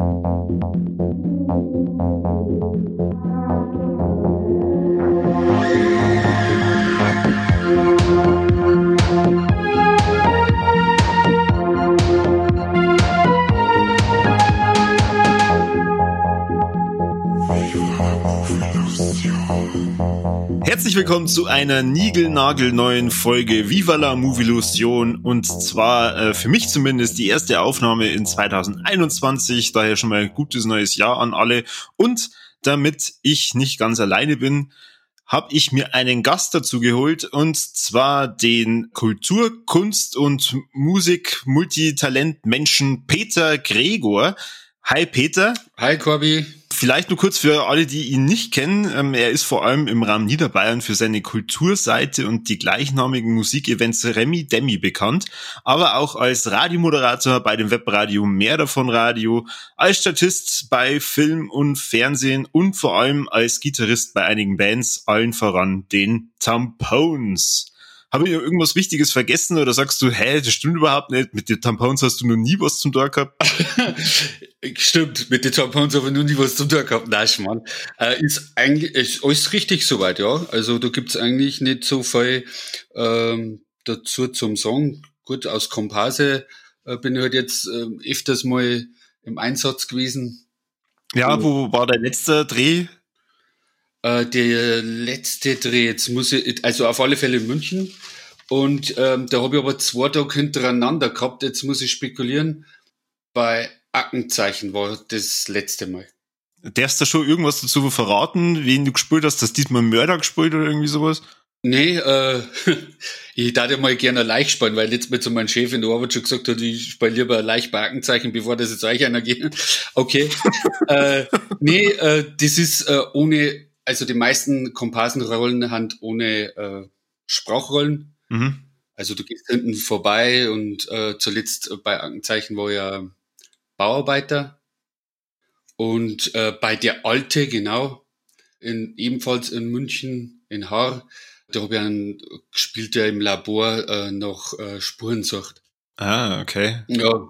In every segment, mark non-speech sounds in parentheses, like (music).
Thank you. Herzlich willkommen zu einer niegelnagelneuen Folge Viva la Movilusion und zwar äh, für mich zumindest die erste Aufnahme in 2021, daher schon mal gutes neues Jahr an alle und damit ich nicht ganz alleine bin, habe ich mir einen Gast dazu geholt und zwar den Kultur-, Kunst- und Musik-Multitalent-Menschen Peter Gregor. Hi Peter. Hi Corby. Vielleicht nur kurz für alle, die ihn nicht kennen. Ähm, er ist vor allem im Raum Niederbayern für seine Kulturseite und die gleichnamigen Musikevents Remi Demi bekannt, aber auch als Radiomoderator bei dem Webradio Mehr davon Radio, als Statist bei Film und Fernsehen und vor allem als Gitarrist bei einigen Bands, allen voran den Tampones. Habe ich irgendwas Wichtiges vergessen oder sagst du, hä, das stimmt überhaupt nicht, mit den Tampons hast du noch nie was zum Tag gehabt? (laughs) stimmt, mit den Tampons habe ich noch nie was zum Tag gehabt. Nein, Mann. Äh, ist eigentlich ist alles richtig soweit, ja. Also da gibt's eigentlich nicht so viel ähm, dazu zum Song. Gut, aus Komparse äh, bin ich halt jetzt äh, öfters mal im Einsatz gewesen. Ja, wo war der letzte Dreh? Äh, der letzte Dreh, jetzt muss ich, also auf alle Fälle in München. Und ähm, da habe ich aber zwei Tage hintereinander gehabt. Jetzt muss ich spekulieren. Bei Ackenzeichen war das letzte Mal. Darfst du schon irgendwas dazu verraten, wen du gespielt hast? Du diesmal Mörder gespielt oder irgendwie sowas? Nee, äh, (laughs) ich dachte mal gerne leicht spielen, weil letztes Mal zu meinem Chef in der Arbeit schon gesagt hat, ich spiele lieber leicht bei Ackenzeichen, bevor das jetzt euch einer geht. (laughs) Okay. (laughs) äh, nee, äh, das ist äh, ohne also die meisten Komparsenrollen haben ohne äh, Sprachrollen. Mhm. Also du gehst hinten vorbei und äh, zuletzt bei Aktenzeichen war ja Bauarbeiter. Und äh, bei der Alte, genau, in, ebenfalls in München, in Haar, da habe ich einen gespielt, der im Labor äh, noch äh, Spurensucht. Ah, okay. Ja,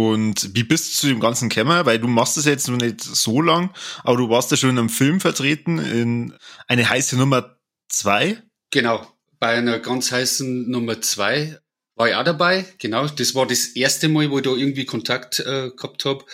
und wie bist du zu dem ganzen Kämmer? Weil du machst das jetzt noch nicht so lang, aber du warst ja schon in einem Film vertreten, in eine heiße Nummer zwei. Genau, bei einer ganz heißen Nummer zwei war ich auch dabei. Genau, das war das erste Mal, wo ich da irgendwie Kontakt äh, gehabt habe.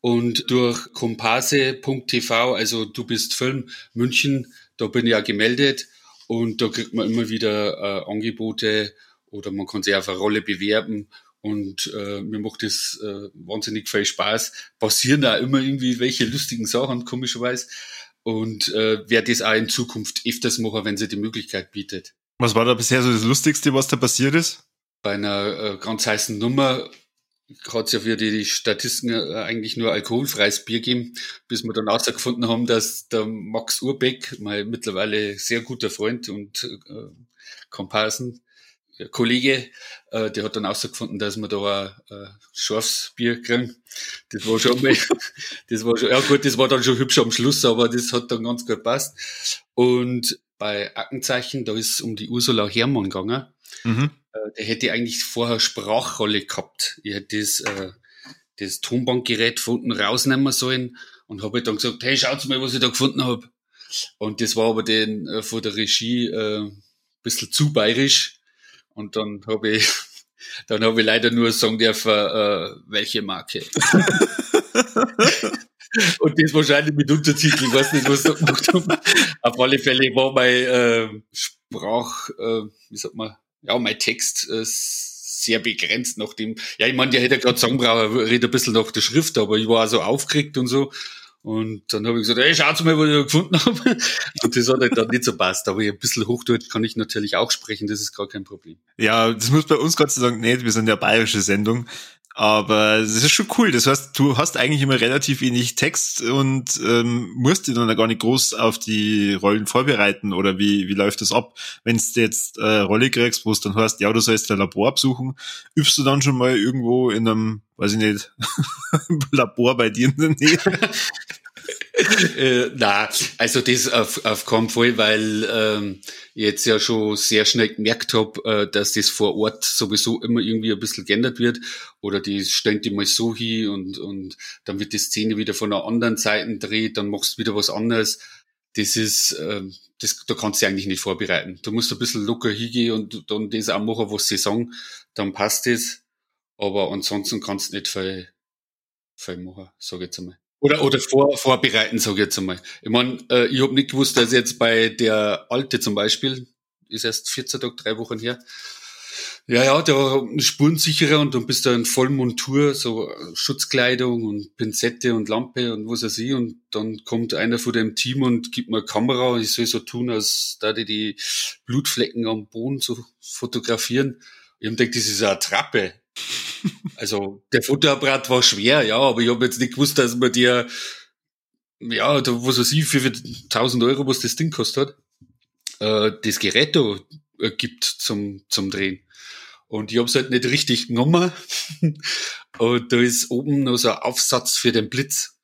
Und durch komparse.tv, also du bist Film München, da bin ich ja gemeldet und da kriegt man immer wieder äh, Angebote oder man kann sich auf eine Rolle bewerben und äh, mir macht das äh, wahnsinnig viel Spaß. Passieren da immer irgendwie welche lustigen Sachen, komischerweise. Und äh, werde das auch in Zukunft öfters machen, wenn sie die Möglichkeit bietet. Was war da bisher so das Lustigste, was da passiert ist? Bei einer äh, ganz heißen Nummer hat es ja für die Statisten äh, eigentlich nur alkoholfreies Bier gegeben, bis wir dann herausgefunden haben, dass der Max Urbeck, mein mittlerweile sehr guter Freund und äh, Komparsen, Kollege, äh, der hat dann herausgefunden, dass wir da ein äh, scharfes Bier kriegen. Das war schon mal, (laughs) das war schon, ja gut, das war dann schon hübsch am Schluss, aber das hat dann ganz gut passt. Und bei Ackenzeichen, da ist es um die Ursula Hermann gegangen. Mhm. Äh, der hätte eigentlich vorher Sprachrolle gehabt. Ich hätte das, äh, das Tonbankgerät von unten rausnehmen sollen und habe dann gesagt, hey, schaut mal, was ich da gefunden habe. Und das war aber den äh, von der Regie äh, bisschen zu bayerisch. Und dann habe ich, (laughs) dann habe ich leider nur sagen dürfen, äh, welche Marke. (laughs) Und das wahrscheinlich mit Untertitel, ich weiß nicht, was da gemacht haben. Auf alle Fälle war mein äh, Sprach, äh, wie sagt man, ja, mein Text äh, sehr begrenzt nach dem, ja, ich meine, der hätte gerade sagen brauchen, redet ein bisschen nach der Schrift, aber ich war so aufgeregt und so. Und dann habe ich gesagt, hey, schaut mal, was ich da gefunden habe. (laughs) Und das hat halt dann nicht so passt. Aber ein bisschen Hochdeutsch kann ich natürlich auch sprechen, das ist gar kein Problem. Ja, das muss bei uns Gott sei Dank nicht. Wir sind ja bayerische Sendung. Aber es ist schon cool. Das heißt, du hast eigentlich immer relativ wenig Text und ähm, musst dich dann gar nicht groß auf die Rollen vorbereiten. Oder wie, wie läuft das ab? Wenn du jetzt äh, Rolle kriegst, wo es dann heißt, ja, du sollst ein Labor besuchen, übst du dann schon mal irgendwo in einem, weiß ich nicht, (laughs) Labor bei dir in der Nähe? (laughs) (laughs) äh, na, also das auf, auf keinen Fall, weil ähm, jetzt ja schon sehr schnell gemerkt habe, äh, dass das vor Ort sowieso immer irgendwie ein bisschen geändert wird oder die stellen die mal so hin und, und dann wird die Szene wieder von einer anderen Seite dreht, dann machst du wieder was anderes. Das ist, äh, das, da kannst du eigentlich nicht vorbereiten. Du musst ein bisschen locker hingehen und dann das auch machen, was sie sagen, dann passt das. Aber ansonsten kannst du nicht viel, viel machen, sage ich jetzt einmal. Oder, oder vor, vorbereiten, sage ich jetzt einmal. Ich meine, äh, ich habe nicht gewusst, dass jetzt bei der Alte zum Beispiel, ist erst 14 Tage, drei Wochen her, ja, ja, der spurensicherer und dann bist du in Vollmontur, so Schutzkleidung und Pinzette und Lampe und was weiß ich. Und dann kommt einer von dem Team und gibt mir eine Kamera und ich soll so tun, als da die die Blutflecken am Boden so fotografieren. Ich habe gedacht, das ist eine Trappe. Also der Fotoapparat war schwer, ja, aber ich habe jetzt nicht gewusst, dass man dir, ja, da, was weiß ich, für 1000 Euro, was das Ding kostet hat, äh, das Gerät da äh, gibt zum, zum Drehen. Und ich habe es halt nicht richtig genommen. (laughs) und da ist oben noch so ein Aufsatz für den Blitz.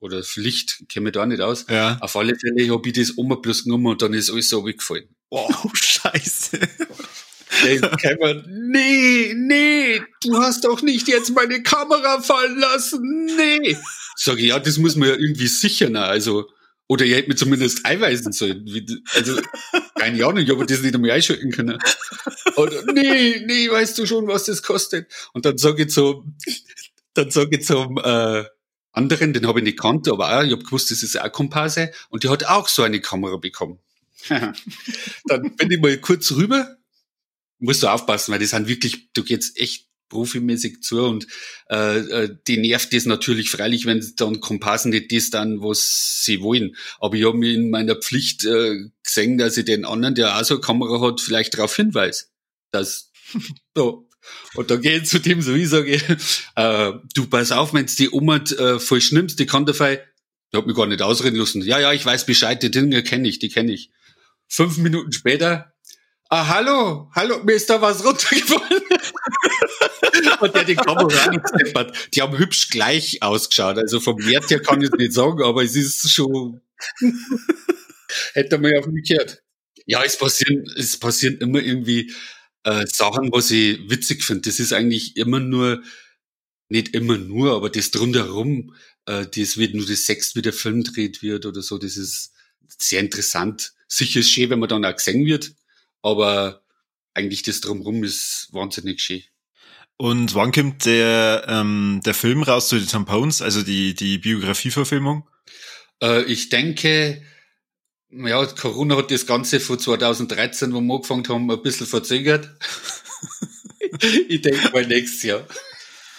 Oder für Licht, kenne da nicht aus. Ja. Auf alle Fälle habe ich das oben bloß genommen und dann ist alles so weggefallen. Wow, (laughs) scheiße. Man, nee, nee, du hast doch nicht jetzt meine Kamera fallen lassen, nee. Sag ich, ja, das muss man ja irgendwie sichern, also, oder ihr hättet mir zumindest einweisen sollen. Also, keine Ahnung, ich habe das nicht einmal einschalten können. Oder, nee, nee, weißt du schon, was das kostet? Und dann sage ich zum, dann sage ich zum äh, anderen, den habe ich nicht kannt, aber auch, ich habe gewusst, das ist auch Komparse, und die hat auch so eine Kamera bekommen. (laughs) dann bin ich mal kurz rüber, musst du aufpassen, weil die sind wirklich, du gehst echt profimäßig zu und äh, äh, die nervt das natürlich freilich, wenn dann Komparsen nicht das dann, was sie wollen. Aber ich habe mir in meiner Pflicht äh, gesehen, dass ich den anderen, der auch so eine Kamera hat, vielleicht darauf hinweise, dass (laughs) so. Und dann gehe ich zu dem so, ich sage, äh, du pass auf, wenn die Oma äh, voll schnimmst, die kann dafür, die hat mich gar nicht ausreden lassen. Ja, ja, ich weiß Bescheid, die Dinge kenne ich, die kenne ich. Fünf Minuten später, ah, hallo, hallo, mir ist da was runtergefallen. (laughs) und der die Kamera angesteppert. Die haben hübsch gleich ausgeschaut. Also vom Wert her kann ich es nicht sagen, aber es ist schon, hätte man ja auf mich gehört. Ja, es passieren, es passieren immer irgendwie äh, Sachen, was ich witzig finde. Das ist eigentlich immer nur, nicht immer nur, aber das drumherum, äh, das wird nur das Sex, wie der Film dreht wird oder so, das ist sehr interessant. Sicher ist schön, wenn man dann auch gesehen wird, aber eigentlich das drumherum ist wahnsinnig schön. Und wann kommt der, ähm, der Film raus zu den Tampons, also die, die Biografieverfilmung? Äh, ich denke, ja, Corona hat das Ganze von 2013, wo wir angefangen haben, ein bisschen verzögert. (laughs) ich denke mal nächstes Jahr.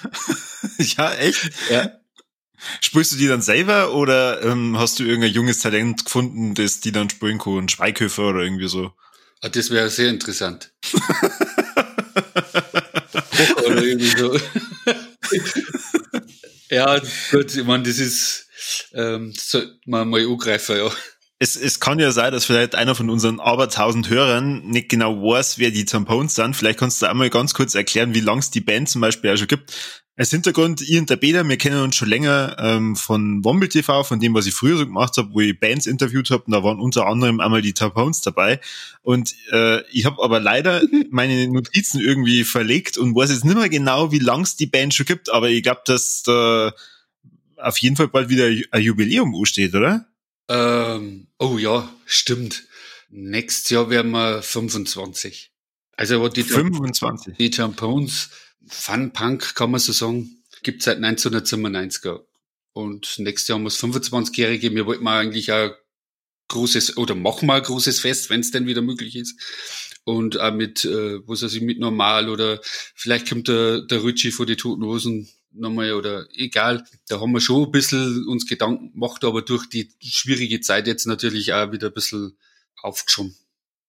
(laughs) ja, echt? Ja. Spielst du die dann selber oder ähm, hast du irgendein junges Talent gefunden, das die dann spielen kann, Schweighöfer oder irgendwie so? Ah, das wäre sehr interessant. (laughs) oder irgendwie so. (laughs) ja, gut, ich meine, das ist, ähm, das sollte man mal angreifen, ja. Es, es kann ja sein, dass vielleicht einer von unseren aber tausend Hörern nicht genau weiß, wer die Tampons sind. Vielleicht kannst du einmal ganz kurz erklären, wie lang es die Band zum Beispiel auch schon gibt. Als Hintergrund, ich und der Beda, wir kennen uns schon länger ähm, von Womble TV, von dem, was ich früher so gemacht habe, wo ich Bands interviewt habe. Und da waren unter anderem einmal die Tampons dabei. Und äh, ich habe aber leider (laughs) meine Notizen irgendwie verlegt und weiß jetzt nicht mehr genau, wie lang es die Band schon gibt. Aber ich glaube, dass da auf jeden Fall bald wieder ein Jubiläum steht, oder? Ähm, oh ja, stimmt. Nächstes Jahr werden wir 25. Also die 25. Die Tampons Fun Punk, kann man so sagen, gibt seit 1997. Und nächstes Jahr das 25-Jährige. Wir wollten mal eigentlich ein großes, oder machen mal ein großes Fest, wenn es denn wieder möglich ist. Und auch mit, äh, was weiß ich, mit normal oder vielleicht kommt der, der Ritchie vor die Toten Hosen nochmal oder egal. Da haben wir schon ein bisschen uns Gedanken gemacht, aber durch die schwierige Zeit jetzt natürlich auch wieder ein bisschen aufgeschoben.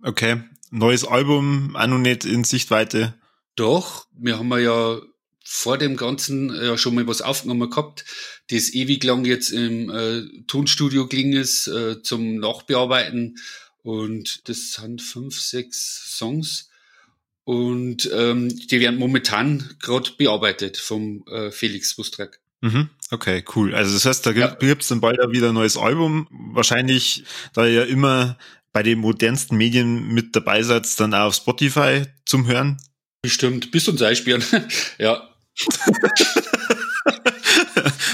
Okay. Neues Album, auch noch nicht in Sichtweite. Doch, wir haben ja vor dem Ganzen ja schon mal was aufgenommen gehabt, das ewig lang jetzt im äh, Tonstudio ging ist äh, zum Nachbearbeiten und das sind fünf, sechs Songs und ähm, die werden momentan gerade bearbeitet vom äh, Felix Bustrak. Mhm. Okay, cool. Also das heißt, da gibt es dann bald wieder ein neues Album. Wahrscheinlich, da ihr ja immer bei den modernsten Medien mit dabei seid, dann auch auf Spotify zum Hören. Bestimmt. Bis zum Seispielen. (laughs) ja.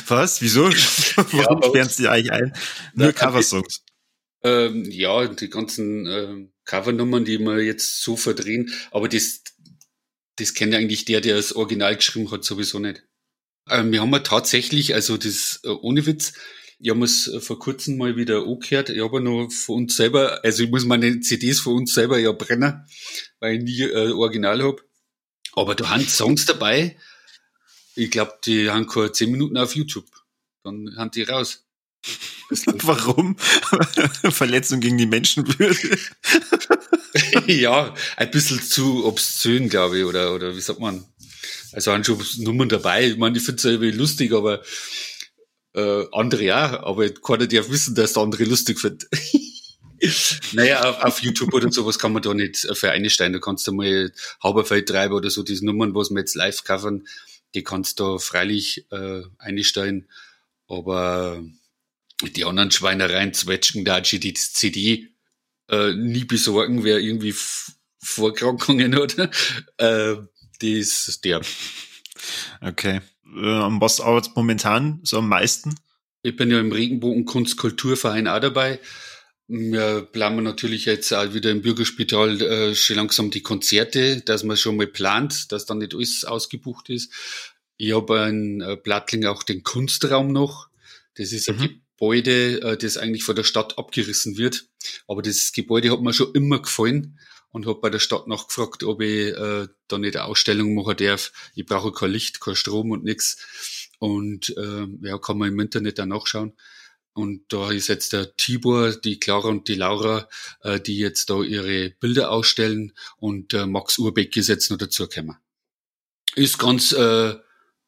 Was? Wieso? (laughs) Warum ja, sperren sie eigentlich ein? Nur Coversongs. Ähm, ja, die ganzen äh, Covernummern, die wir jetzt so verdrehen, aber das, das kennt eigentlich der, der das Original geschrieben hat, sowieso nicht. Ähm, wir haben ja tatsächlich, also das äh, ohne Witz, ich habe es äh, vor kurzem mal wieder angehört. Ich habe noch von uns selber, also ich muss meine CDs von uns selber ja brennen, weil ich nie äh, Original habe. Aber da haben Songs dabei, ich glaube, die haben keine 10 Minuten auf YouTube. Dann haben die raus. (laughs) Warum? (laughs) Verletzung gegen die Menschenwürde. (laughs) ja, ein bisschen zu obszön, glaube ich, oder, oder wie sagt man? Also haben schon Nummern dabei. Ich meine, ich finde es irgendwie lustig, aber äh, andere ja, aber keiner darf wissen, dass der andere lustig findet. Naja, auf, auf, YouTube oder sowas kann man da nicht für einsteigen. Da kannst du mal Hauberfeld treiben oder so, diese Nummern, was wir jetzt live covern, die kannst du freilich äh, einstellen. Aber die anderen Schweinereien, Zwetschgen, da die CD äh, nie besorgen, wer irgendwie Vorkrankungen hat, (laughs) äh, die ist der. Okay. Äh, was arbeitet momentan so am meisten? Ich bin ja im Regenbogen Kunstkulturverein auch dabei. Wir planen natürlich jetzt auch wieder im Bürgerspital äh, schon langsam die Konzerte, dass man schon mal plant, dass dann nicht alles ausgebucht ist. Ich habe in äh, Plattling auch den Kunstraum noch. Das ist ein mhm. Gebäude, äh, das eigentlich von der Stadt abgerissen wird. Aber das Gebäude hat mir schon immer gefallen und habe bei der Stadt nachgefragt, ob ich äh, da nicht eine Ausstellung machen darf. Ich brauche kein Licht, kein Strom und nichts. Und äh, ja, kann man im Internet dann nachschauen. Und da ist jetzt der Tibor, die Clara und die Laura, äh, die jetzt da ihre Bilder ausstellen und äh, Max Urbeck ist jetzt noch dazugekommen. Ist ganz äh,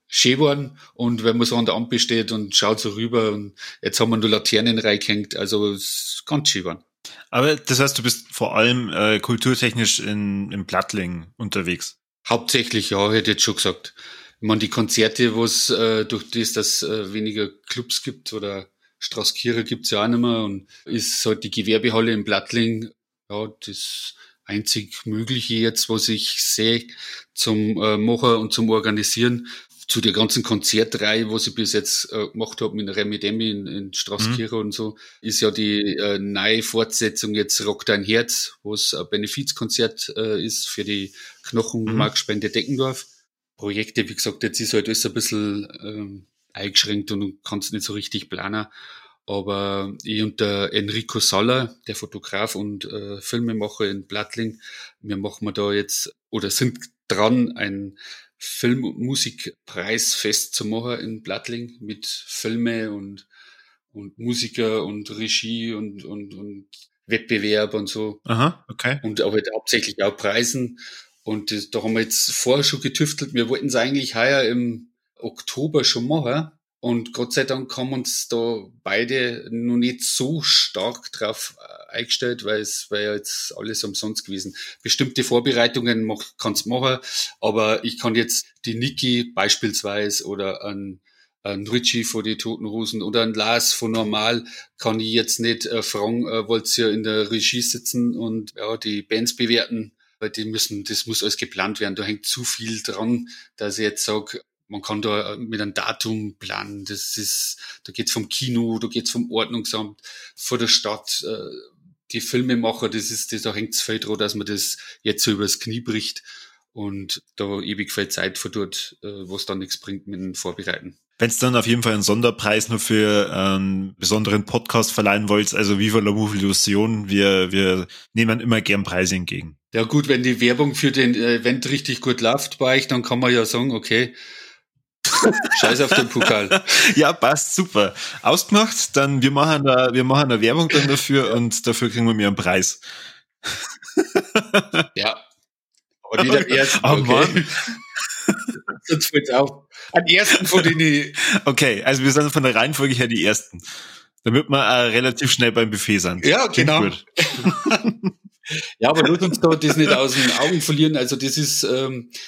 schön geworden und wenn man so an der Ampel steht und schaut so rüber und jetzt haben wir nur Laternen reingehängt, also ist ganz schön geworden. Aber das heißt, du bist vor allem äh, kulturtechnisch in, im Plattling unterwegs. Hauptsächlich, ja, hätte ich jetzt schon gesagt. Ich meine, die Konzerte, wo es äh, durch das, dass äh, weniger Clubs gibt oder Straußkirche gibt's ja auch nicht mehr und ist halt die Gewerbehalle im Plattling, ja, das einzig Mögliche jetzt, was ich sehe zum äh, Machen und zum Organisieren zu der ganzen Konzertreihe, was ich bis jetzt äh, gemacht habe mit Remi Demi in, in Straßkirche mhm. und so, ist ja die äh, neue Fortsetzung jetzt Rock dein Herz, was ein Benefizkonzert äh, ist für die Knochenmarkspende mhm. Deckendorf. Projekte, wie gesagt, jetzt ist halt alles ein bisschen ähm, eingeschränkt und du kannst nicht so richtig planen. Aber ich und der Enrico Saller, der Fotograf und äh, Filmemacher in Blattling, wir machen da jetzt oder sind dran, ein Film- und Musikpreis festzumachen in Blattling mit Filme und, und Musiker und Regie und, und, und Wettbewerb und so. Aha, okay. Und aber hauptsächlich auch Preisen. Und das, da haben wir jetzt vorher schon getüftelt. Wir wollten es eigentlich heuer im Oktober schon machen. Und Gott sei Dank haben uns da beide noch nicht so stark drauf äh, eingestellt, weil es war ja jetzt alles umsonst gewesen. Bestimmte Vorbereitungen mach, kannst machen, aber ich kann jetzt die Niki beispielsweise oder ein, ein Richie von die Toten Hosen oder ein Lars von Normal kann ich jetzt nicht äh, fragen, äh, wollt ihr in der Regie sitzen und ja, die Bands bewerten, weil die müssen, das muss alles geplant werden. Da hängt zu viel dran, dass ich jetzt sage, man kann da mit einem Datum planen. Das ist, da geht's vom Kino, da geht's vom Ordnungsamt, vor der Stadt, äh, die Filmemacher, das ist, das, da hängt's viel dran, dass man das jetzt so übers Knie bricht und da ewig viel Zeit verdurrt, äh, was dann nichts bringt mit dem Vorbereiten. Wenn es dann auf jeden Fall einen Sonderpreis nur für einen besonderen Podcast verleihen wollt, also Viva la Illusion, wir, wir nehmen immer gern Preise entgegen. Ja gut, wenn die Werbung für den Event richtig gut läuft bei euch, dann kann man ja sagen, okay, Scheiß auf den Pokal. ja, passt super. Ausgemacht, dann wir machen da, wir machen eine Werbung dann dafür und dafür kriegen wir mir einen Preis. ja. Aber nicht (laughs) am ersten. Oh, okay. Mann. Sonst fällt's auf. Am ersten von denen. Okay, also wir sind von der Reihenfolge her die ersten. Damit wir äh, relativ schnell beim Buffet sind. Ja, Klingt genau. (laughs) ja, aber lass uns da das nicht aus den Augen verlieren. Also das ist, ähm, äh,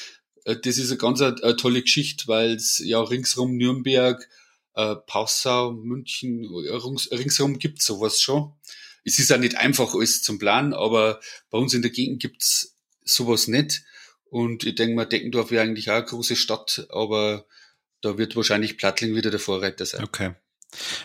das ist eine ganz eine, eine tolle Geschichte, weil es ja ringsrum Nürnberg, äh, Passau, München, rings, ringsherum gibt sowas schon. Es ist ja nicht einfach alles zum Planen, aber bei uns in der Gegend gibt's sowas nicht. Und ich denke mal, Deckendorf wäre eigentlich auch eine große Stadt, aber da wird wahrscheinlich Plattling wieder der Vorreiter sein. Okay.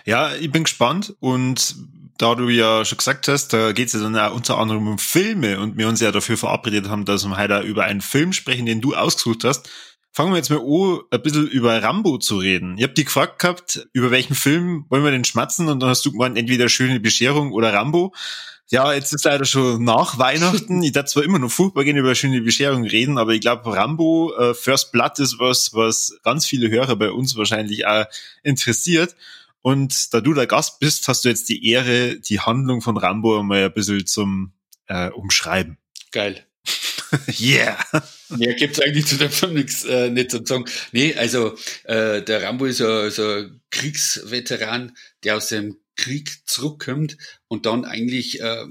Ja, ich bin gespannt und da du ja schon gesagt hast, da geht es ja dann auch unter anderem um Filme und wir uns ja dafür verabredet haben, dass wir heute über einen Film sprechen, den du ausgesucht hast. Fangen wir jetzt mal an, ein bisschen über Rambo zu reden. Ich hab dich gefragt gehabt, über welchen Film wollen wir denn schmatzen und dann hast du gemeint, entweder Schöne Bescherung oder Rambo. Ja, jetzt ist leider schon nach Weihnachten. (laughs) Ich darf zwar immer noch furchtbar gerne über Schöne Bescherung reden, aber ich glaube, Rambo äh, First Blood ist was, was ganz viele Hörer bei uns wahrscheinlich auch interessiert. Und da du der Gast bist, hast du jetzt die Ehre, die Handlung von Rambo mal ein bisschen zum äh, Umschreiben. Geil. (laughs) yeah. Mehr gibt's eigentlich zu dem Film nichts äh, nicht zu sagen. Nee, also äh, der Rambo ist ein, so ein Kriegsveteran, der aus dem Krieg zurückkommt und dann eigentlich äh,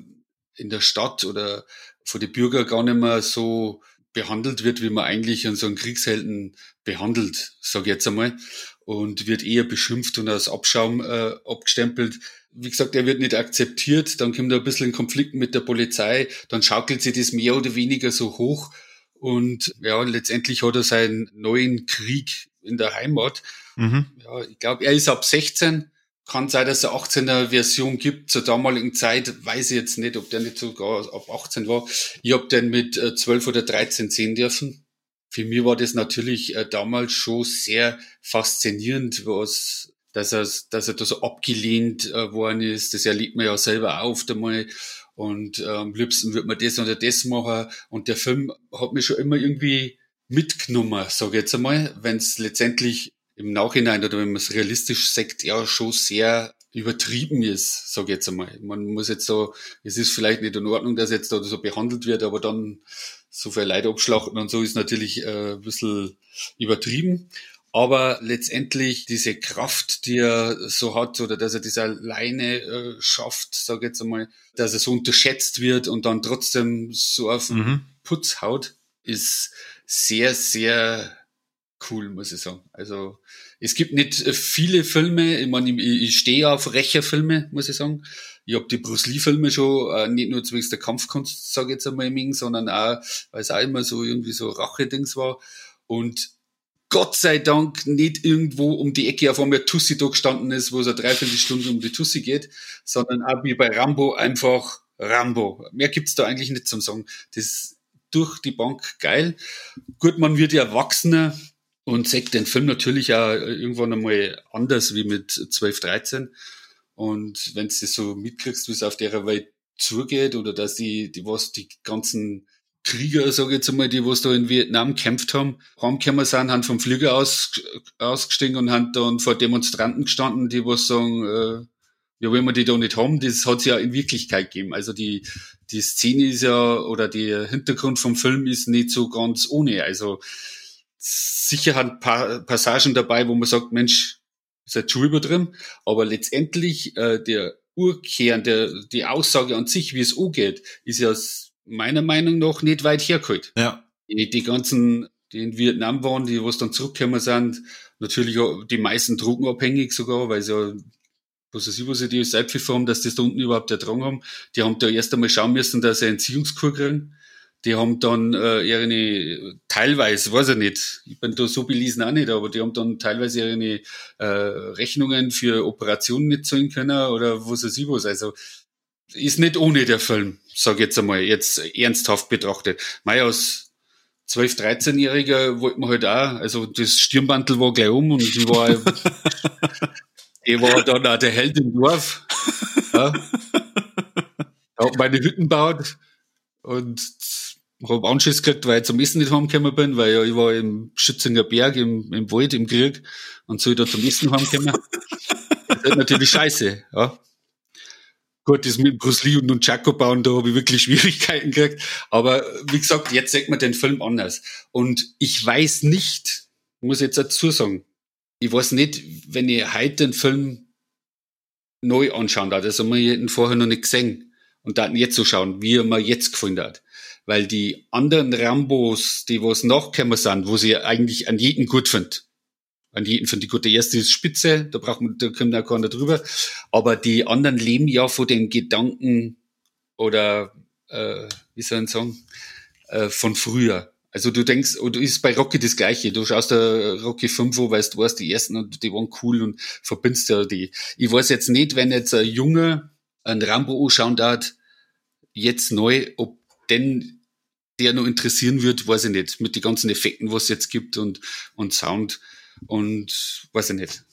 in der Stadt oder von den Bürgern gar nicht mehr so behandelt wird, wie man eigentlich an so einen Kriegshelden behandelt, sage ich jetzt einmal und wird eher beschimpft und als Abschaum äh, abgestempelt. Wie gesagt, er wird nicht akzeptiert, dann kommt er ein bisschen in Konflikt mit der Polizei, dann schaukelt sich das mehr oder weniger so hoch und ja, letztendlich hat er seinen neuen Krieg in der Heimat. Mhm. Ja, ich glaube, er ist ab 16. Kann sein, dass es eine 18er Version gibt. Zur damaligen Zeit weiß ich jetzt nicht, ob der nicht sogar ab 18 war. Ich habe den mit 12 äh, oder 13 sehen dürfen für mich war das natürlich äh, damals schon sehr faszinierend, was, dass er, dass er da so abgelehnt äh, worden ist. Das erlebt man ja selber auf einmal. Und äh, am liebsten wird man das oder das machen. Und der Film hat mich schon immer irgendwie mitgenommen, sage ich jetzt einmal, wenn es letztendlich im Nachhinein oder wenn man es realistisch sagt, ja schon sehr übertrieben ist, sage ich jetzt einmal. Man muss jetzt so, es ist vielleicht nicht in Ordnung, dass jetzt da so behandelt wird, aber dann so viel Leid abschlachten und so ist natürlich äh, ein bisschen übertrieben. Aber letztendlich diese Kraft, die er so hat, oder dass er das alleine äh, schafft, sage ich jetzt einmal, dass er so unterschätzt wird und dann trotzdem so auf mhm. Putz haut, ist sehr, sehr cool, muss ich sagen. Also es gibt nicht viele Filme, ich meine, ich, ich stehe auf Rächerfilme, muss ich sagen. Ich habe die Bruce Lee-Filme schon, äh, nicht nur zwecks der Kampfkunst, sage ich jetzt einmal, Ming, sondern auch, weil es auch immer so irgendwie so Rache-Dings war. Und Gott sei Dank nicht irgendwo um die Ecke auf einmal Tussi da gestanden ist, wo es eine Dreiviertelstunde um die Tussi geht, sondern auch wie bei Rambo einfach Rambo. Mehr gibt's da eigentlich nicht zum Sagen. Das ist durch die Bank geil. Gut, man wird ja erwachsener und sagt den Film natürlich auch irgendwann einmal anders wie mit 12, 13. Und wenn du das so mitkriegst, wie es auf der Welt zugeht oder dass die, die was die ganzen Krieger, sage ich jetzt einmal, die was da in Vietnam kämpft haben, heimgekommen sind, haben vom Flieger aus, ausgestiegen und haben dann vor Demonstranten gestanden, die was sagen, äh, ja, wenn wir die da nicht haben, das hat es ja in Wirklichkeit gegeben. Also die, die Szene ist ja, oder der Hintergrund vom Film ist nicht so ganz ohne. Also sicher hat paar Passagen dabei, wo man sagt, Mensch, ist halt schon übertrieben, aber letztendlich äh, der Urkern, der, die Aussage an sich, wie es umgeht, ist ja meiner Meinung nach nicht weit hergeholt. Ja. Die, die ganzen, die in Vietnam waren, die was dann zurückgekommen sind, natürlich auch die meisten drogenabhängig sogar, weil sie ja was weiß ich, was sie die Selbstpfiffer haben, dass das da unten überhaupt ertragen haben. Die haben da erst einmal schauen müssen, dass sie eine Entziehungskur kriegen. Die haben dann äh, ihre, teilweise, weiß ich nicht, ich bin da so belesen auch nicht, aber die haben dann teilweise ihre äh, Rechnungen für Operationen nicht zahlen können oder was weiß ich was. Also ist nicht ohne der Film, sag ich jetzt einmal, jetzt ernsthaft betrachtet. Mei, als 12-, 13-Jähriger wollte man halt auch, also das Stirnbandel war gleich um und ich war, (laughs) ich war dann auch der Held im Dorf. Ja. (laughs) Hab meine Hütten baut und habe Anschiss gekriegt, weil ich zum Essen nicht heimgekommen bin, weil ja, ich war im Schützinger Berg, im, im Wald, im Krieg und soll da zum Essen heimkommen. das ist natürlich scheiße, ja. Gut, das mit Bruce Lee und Nunchaku bauen, da habe ich wirklich Schwierigkeiten gekriegt. Aber wie gesagt, jetzt sagt man den Film anders. Und ich weiß nicht, muss jetzt dazu sagen, ich weiß nicht, wenn ich heute den Film neu anschauen darf, das haben wir vorher noch nicht gesehen und dann jetzt so schauen, wie er mir jetzt gefunden hat. Weil die anderen Rambos, die was nachgekommen sind, wo sie eigentlich an jeden gut findet, an jeden finde ich gut. Der erste ist Spitze, da braucht man, da kommt auch keiner drüber. Aber die anderen leben ja von den Gedanken oder, äh, wie soll ich sagen, äh, von früher. Also du denkst, oder ist bei Rocky das Gleiche. Du schaust da Rocky 5 an, weil du weißt, die ersten und die waren cool und verbindest ja die. Ich weiß jetzt nicht, wenn jetzt ein Junge ein Rambo anschauen darf, jetzt neu, ob denn der noch interessieren wird, weiß ich nicht. Mit den ganzen Effekten, was es jetzt gibt und, und Sound und weiß ich nicht.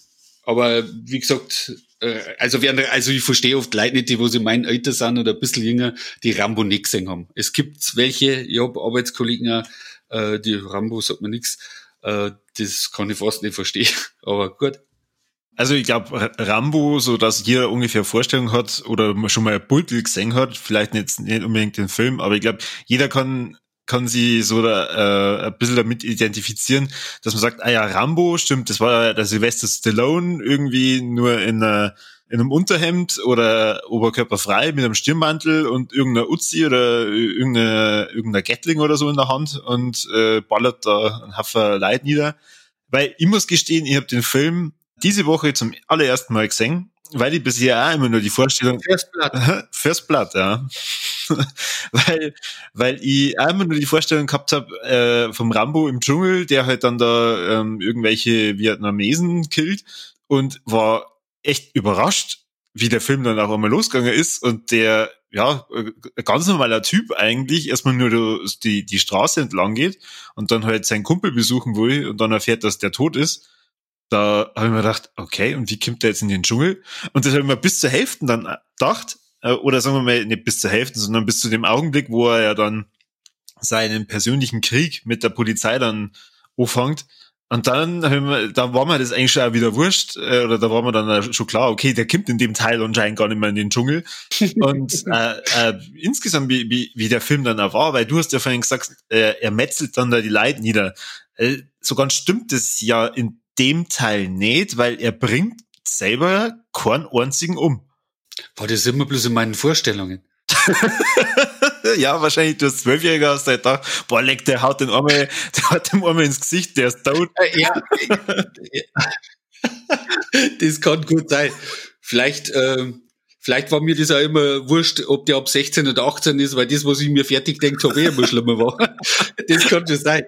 Aber wie gesagt, äh, also, werden, also ich verstehe oft Leute nicht, die wo sie mein Alter sind oder ein bisschen jünger, die Rambo nicht gesehen haben. Es gibt welche, ich habe Arbeitskollegen äh, die Rambo sagt mir nichts. Äh, das kann ich fast nicht verstehen. (laughs) Aber gut. Also ich glaube, Rambo, so dass jeder ungefähr Vorstellung hat oder schon mal ein Bild gesehen hat, vielleicht nicht, nicht unbedingt den Film, aber ich glaube, jeder kann kann sie so da, äh, ein bisschen damit identifizieren, dass man sagt, ah ja, Rambo, stimmt, das war der Sylvester Stallone irgendwie nur in, einer, in einem Unterhemd oder oberkörperfrei mit einem Stirnmantel und irgendeiner Uzi oder irgendeiner, irgendeiner Gatling oder so in der Hand und äh, ballert da ein Haffer Leid nieder. Weil ich muss gestehen, ich habe den Film diese Woche zum allerersten Mal gesehen weil ich bisher auch immer nur die Vorstellung. First Blood. (laughs) First Blood, ja. (laughs) weil, weil ich auch immer nur die Vorstellung gehabt habe äh, vom Rambo im Dschungel, der halt dann da ähm, irgendwelche Vietnamesen killt und war echt überrascht, wie der Film dann auch einmal losgegangen ist und der ja, ein ganz normaler Typ eigentlich erstmal nur die, die Straße entlang geht und dann halt seinen Kumpel besuchen will und dann erfährt, dass der tot ist da habe ich mir gedacht, okay, und wie kommt der jetzt in den Dschungel? Und das habe ich mir bis zur Hälfte dann gedacht, äh, oder sagen wir mal, nicht bis zur Hälfte, sondern bis zu dem Augenblick, wo er ja dann seinen persönlichen Krieg mit der Polizei dann anfängt. Und dann, wir, da war mir das eigentlich schon wieder wurscht, äh, oder da war mir dann schon klar, okay, der kommt in dem Teil anscheinend gar nicht mehr in den Dschungel. Und (laughs) äh, äh, insgesamt, wie, wie, wie der Film dann auch war, weil du hast ja vorhin gesagt, äh, er metzelt dann da die Leute nieder. Äh, so ganz stimmt es ja in dem Teil nicht, weil er bringt selber keinen einzigen um. War das immer bloß in meinen Vorstellungen? (laughs) ja, wahrscheinlich du als Zwölfjähriger hast halt gedacht, boah, leck, der haut den Arme, (laughs) der hat dem Arme ins Gesicht, der ist tot. Äh, ja. (laughs) das kann gut sein. Vielleicht, ähm, vielleicht war mir das auch immer wurscht, ob der ab 16 oder 18 ist, weil das, was ich mir fertig denkt habe, eh immer schlimmer war. das kann schon sein.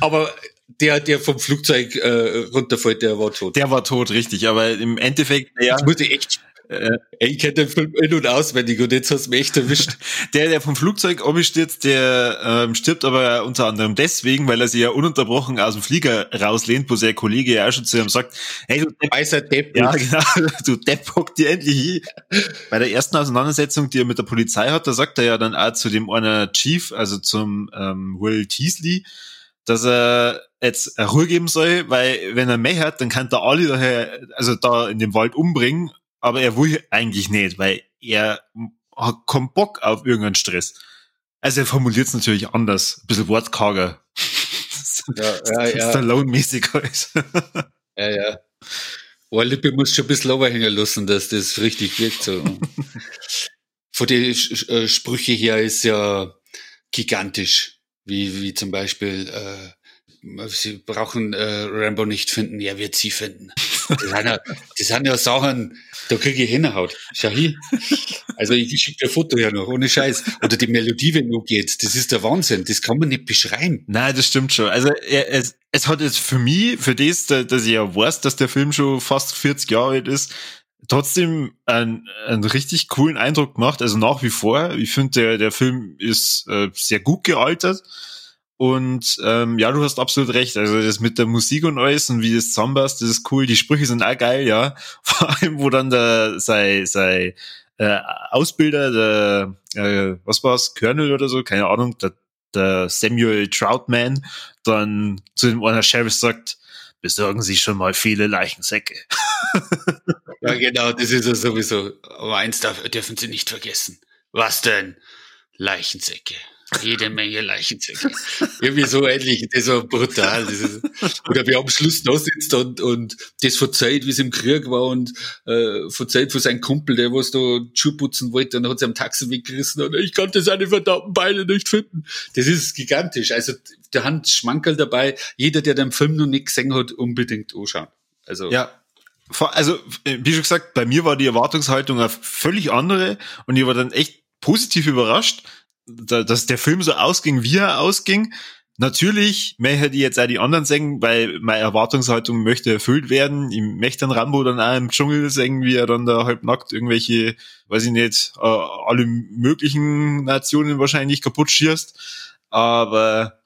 Aber der, der vom Flugzeug äh, runterfällt, der war tot. Der war tot, richtig. Aber im Endeffekt, ja. Das muss ich echt. Äh, ich kenne den Film in- und auswendig und jetzt hast du mich echt erwischt. (laughs) der, der vom Flugzeug abstürzt, der ähm, stirbt aber unter anderem deswegen, weil er sich ja ununterbrochen aus dem Flieger rauslehnt, wo sein Kollege ja auch schon zu ihm sagt, hey du Depp, Weißer Depp. Ja, (laughs) genau, du Depp hock dir endlich hin. Bei der ersten Auseinandersetzung, die er mit der Polizei hat, da sagt er ja dann auch zu dem einer Chief, also zum ähm, Will Teasley, dass er jetzt Ruhe geben soll, weil wenn er mehr hat, dann kann er alle daher, also da in dem Wald umbringen, aber er will eigentlich nicht, weil er hat keinen Bock auf irgendeinen Stress. Also er formuliert es natürlich anders, ein bisschen wortkarger. Ja, ja, (laughs) ja. Stallone-mäßig halt. (laughs) Ja, ja. Ohrlippe muss schon ein bisschen overhängen lassen, dass das richtig wirkt. So. (laughs) Von den äh, Sprüche her ist ja gigantisch. Wie, wie zum Beispiel, äh, sie brauchen äh, Rambo nicht finden, er wird sie finden. Das sind ja, das sind ja Sachen, da kriege ich Hinterhaut. Schau hin. Also ich schicke dir Foto ja noch, ohne Scheiß. Oder die Melodie, wenn du geht, das ist der Wahnsinn. Das kann man nicht beschreiben. Nein, das stimmt schon. Also es, es hat jetzt für mich, für das, dass ich ja weiß, dass der Film schon fast 40 Jahre alt ist, trotzdem einen, einen richtig coolen Eindruck gemacht. Also nach wie vor. Ich finde, der, der Film ist äh, sehr gut gealtert. Und ähm, ja, du hast absolut recht. Also das mit der Musik und alles und wie das zusammenpasst, das ist cool. Die Sprüche sind auch geil, ja. (laughs) Vor allem, wo dann der sei, sei äh, Ausbilder, der äh, was war's, Colonel oder so, keine Ahnung, der, der Samuel Troutman, dann zu dem einer Sheriff sagt, besorgen Sie schon mal viele Leichensäcke. (laughs) ja, genau, das ist ja sowieso. Aber eins darf, dürfen Sie nicht vergessen. Was denn? Leichensäcke. jede Menge Leichensäcke. Irgendwie so ähnlich, das war brutal. Das ist, oder wir am Schluss da sitzt und, und das verzeiht, wie es im Krieg war und äh, verzeiht von seinem Kumpel, der was da Schuh putzen wollte und hat sie am Taxi weggerissen und ich konnte seine verdammten Beine nicht finden. Das ist gigantisch. Also der Hand Schmankerl dabei. Jeder, der den Film noch nicht gesehen hat, unbedingt anschauen. Also ja, also wie schon gesagt, bei mir war die Erwartungshaltung eine völlig andere und ich war dann echt positiv überrascht, dass der Film so ausging, wie er ausging. Natürlich möchte ich jetzt auch die anderen sagen, weil meine Erwartungshaltung möchte erfüllt werden. Ich möchte dann Rambo dann auch im Dschungel singen, wie er dann da halb nackt irgendwelche, weiß ich nicht, äh, alle möglichen Nationen wahrscheinlich kaputt schießt. Aber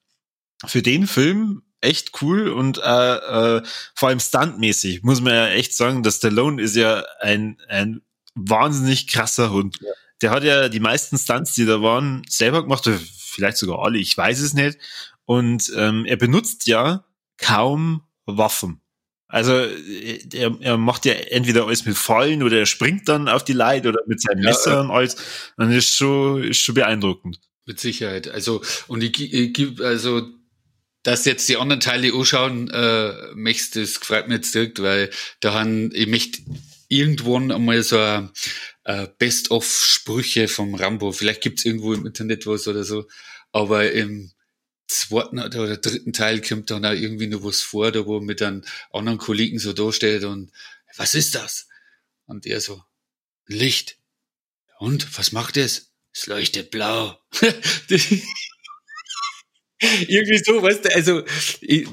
für den Film echt cool und äh, äh, vor allem stuntmäßig muss man ja echt sagen, dass Stallone ist ja ein, ein wahnsinnig krasser Hund. Ja. Der hat ja die meisten Stunts, die da waren, selber gemacht, vielleicht sogar alle, ich weiß es nicht. Und ähm, er benutzt ja kaum Waffen. Also er, er macht ja entweder alles mit Fallen oder er springt dann auf die Leid oder mit seinem Messer ja, und alles. Dann ist schon, ist schon beeindruckend. Mit Sicherheit. Also, und ich, ich gebe, also dass jetzt die anderen Teile anschauen, äh, möchtest, das gefreut mich jetzt direkt, weil da haben, ich möchte irgendwann einmal so ein äh, Best-of-Sprüche vom Rambo. Vielleicht gibt's irgendwo im Internet was oder so. Aber im zweiten oder dritten Teil kommt dann auch irgendwie noch was vor, da wo mit einem anderen Kollegen so da steht und was ist das? Und er so, Licht. Und was macht es? Es leuchtet blau. (laughs) Irgendwie so, weißt du, also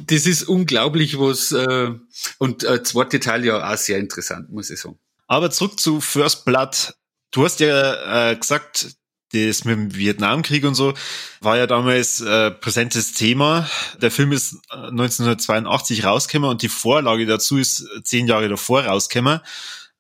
das ist unglaublich, was äh, und äh, zweite Teil ja auch sehr interessant, muss ich sagen. Aber zurück zu First Blood. Du hast ja äh, gesagt, das mit dem Vietnamkrieg und so war ja damals äh, präsentes Thema. Der Film ist 1982 äh, rausgekommen und die Vorlage dazu ist zehn Jahre davor rausgekommen.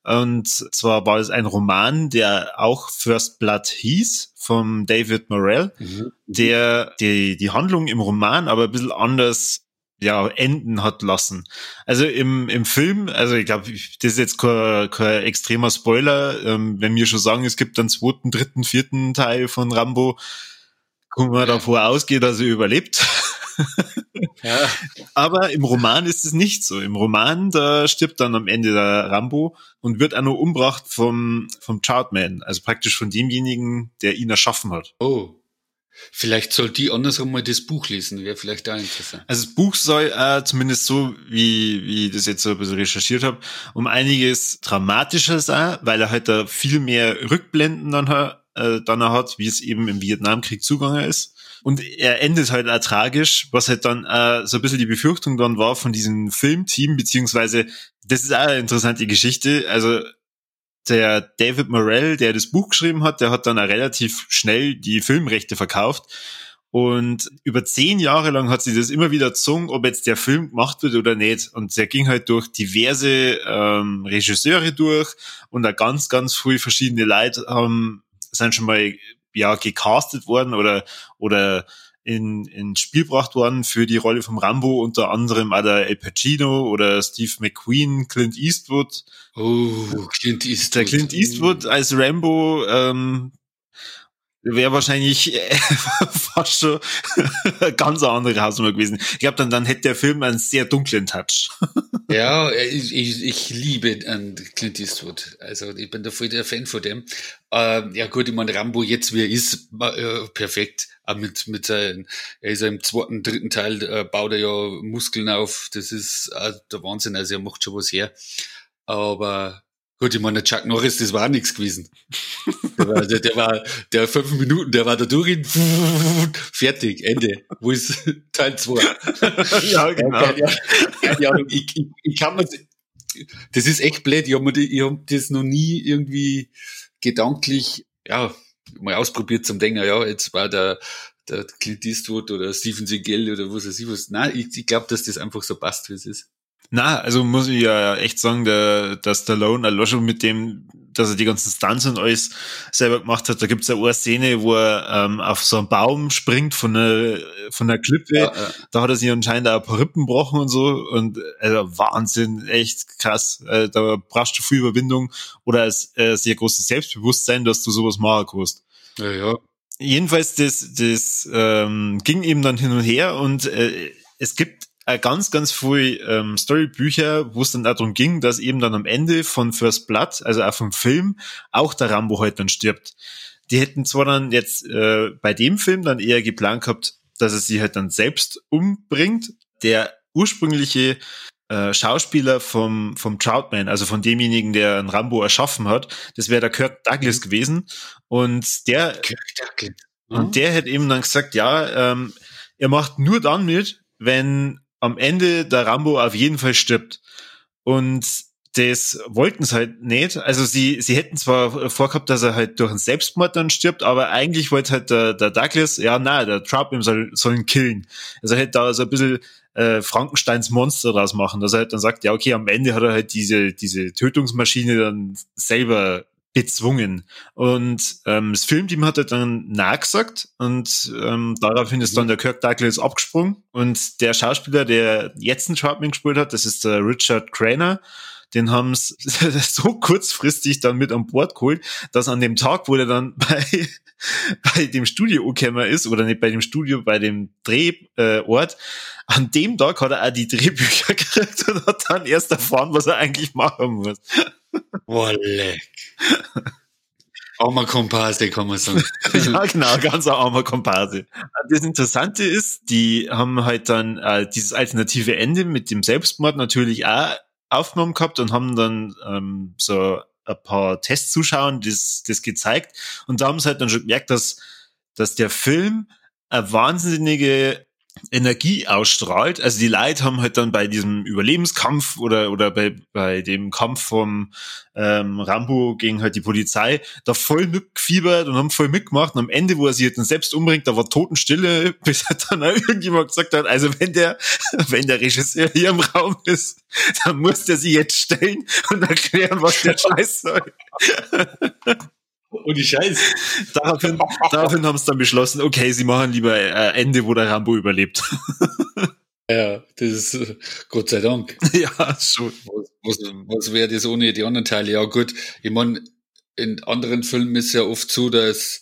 Und zwar war es ein Roman, der auch First Blood hieß, vom David Morell, mhm. der die, die Handlung im Roman aber ein bisschen anders ja, enden hat lassen. Also im, im Film, also ich glaube, das ist jetzt kein, kein extremer Spoiler, ähm, wenn wir schon sagen, es gibt einen zweiten, dritten, vierten Teil von Rambo, kann man davor ausgehen, dass er überlebt. Ja. Aber im Roman ist es nicht so. Im Roman, da stirbt dann am Ende der Rambo und wird auch nur umbracht vom, vom Chartman, also praktisch von demjenigen, der ihn erschaffen hat. Oh. Vielleicht soll die andersrum mal das Buch lesen, wäre vielleicht da interessant. Also das Buch soll äh, zumindest so, wie, wie ich das jetzt so ein bisschen recherchiert habe, um einiges dramatischer sein, weil er halt da viel mehr Rückblenden dann, äh, dann hat, wie es eben im Vietnamkrieg zugange ist. Und er endet halt auch tragisch, was halt dann äh, so ein bisschen die Befürchtung dann war von diesem Filmteam, beziehungsweise das ist auch eine interessante Geschichte. Also der David Morell, der das Buch geschrieben hat, der hat dann auch relativ schnell die Filmrechte verkauft. Und über zehn Jahre lang hat sie das immer wieder gezogen, ob jetzt der Film gemacht wird oder nicht. Und der ging halt durch diverse ähm, Regisseure durch und da ganz, ganz früh verschiedene Leute haben, sind schon mal ja gecastet worden oder oder in, ins Spiel gebracht worden für die Rolle vom Rambo, unter anderem der El Pacino oder Steve McQueen, Clint Eastwood. Oh, Clint Eastwood. Der Clint Eastwood als Rambo, ähm, wäre wahrscheinlich äh, (laughs) fast schon (laughs) ganz andere Hausnummer gewesen. Ich glaube, dann, dann hätte der Film einen sehr dunklen Touch. (laughs) ja, ich, ich, ich liebe an Clint Eastwood. Also ich bin da voll der Fan von dem. Ähm, ja gut, ich meine, Rambo jetzt, wie er ist, äh, perfekt. Aber mit, mit seinen, er ist ja im zweiten, dritten Teil, äh, baut er ja Muskeln auf. Das ist äh, der Wahnsinn. Also er macht schon was her. Aber Gut, ich meine, Chuck Norris, das war nichts gewesen. Der war, der, der war, der fünf Minuten, der war da durch, fertig, Ende. Wo ist (laughs) Teil zwei? (laughs) ja, genau. Ja, Ahnung, ich, ich, ich kann mir, das ist echt blöd. Ich habe hab das noch nie irgendwie gedanklich, ja, mal ausprobiert zum Denken, ja, jetzt war der, der Clint Eastwood oder Steven Seagal oder was weiß ich was. Nein, ich, ich glaube, dass das einfach so passt, wie es ist. Na, also muss ich ja echt sagen, der, der Stallone, also schon mit dem, dass er die ganzen Stunts und alles selber gemacht hat, da gibt's ja eine Szene, wo er ähm, auf so einen Baum springt von der, von der Klippe. Ja, ja. Da hat er sich anscheinend auch ein paar Rippen gebrochen und so. Und also Wahnsinn, echt krass. Äh, da brauchst du viel Überwindung oder ein äh, sehr großes Selbstbewusstsein, dass du sowas machen kannst. Ja, ja. jedenfalls, das, das ähm, ging eben dann hin und her und äh, es gibt äh, ganz, ganz viele ähm, Storybücher, wo es dann darum ging, dass eben dann am Ende von First Blood, also auch vom Film, auch der Rambo halt dann stirbt. Die hätten zwar dann jetzt äh, bei dem Film dann eher geplant gehabt, dass er sie halt dann selbst umbringt. Der ursprüngliche äh, Schauspieler vom, vom Troutman, also von demjenigen, der einen Rambo erschaffen hat, das wäre der Kirk Douglas gewesen. Und der, Kirk Douglas. Und der hätte eben dann gesagt, ja, ähm, er macht nur dann mit, wenn am Ende der Rambo auf jeden Fall stirbt. Und das wollten sie halt nicht. Also sie, sie hätten zwar vorgehabt, dass er halt durch einen Selbstmord dann stirbt, aber eigentlich wollte halt der, der Douglas, ja, na, der Troutman soll, soll ihn killen. Also er hätte da so ein bisschen äh, Frankensteins Monster draus machen, dass er halt dann sagt, ja, okay, am Ende hat er halt diese, diese Tötungsmaschine dann selber bezwungen. Und ähm, das Filmteam hat er dann nachgesagt und ähm, daraufhin ist dann mhm. der Kirk Douglas abgesprungen und der Schauspieler, der jetzt einen Troutman gespielt hat, das ist der Richard Craner, den haben sie (laughs) so kurzfristig dann mit an Bord geholt, dass an dem Tag, wo er dann (laughs) bei, bei dem Studio gekommen ist, oder nicht bei dem Studio, bei dem Drehort, an dem Tag hat er auch die Drehbücher (laughs) gekriegt und hat dann erst erfahren, was er eigentlich machen muss. Wolle. Armer Komparse, kann man sagen. ja, genau, ganz ein armer Komparse. Das Interessante ist, die haben halt dann äh, dieses alternative Ende mit dem Selbstmord natürlich auch aufgenommen gehabt und haben dann ähm, so ein paar Testzuschauern das, das gezeigt. Und da haben sie halt dann schon gemerkt, dass, dass der Film eine wahnsinnige Energie ausstrahlt. Also die Leute haben halt dann bei diesem Überlebenskampf oder, oder bei, bei dem Kampf vom ähm, Rambo gegen halt die Polizei da voll mitgefiebert und haben voll mitgemacht. Und am Ende, wo er sich halt dann selbst umbringt, da war Totenstille, (laughs) bis dann irgendjemand gesagt hat, also wenn der, (laughs) wenn der Regisseur hier im Raum ist, dann muss der sich jetzt stellen und erklären, was der (laughs) Scheiß soll. Und die Scheiß. (laughs) Daraufhin, daraufhin haben sie dann beschlossen, okay, sie machen lieber äh, Ende, wo der Rambo überlebt. (laughs) Ja, das ist äh, Gott sei Dank. (laughs) Ja, schon. Was, was, was wäre das ohne die anderen Teile? Ja, gut, ich meine, in anderen Filmen ist ja oft so, dass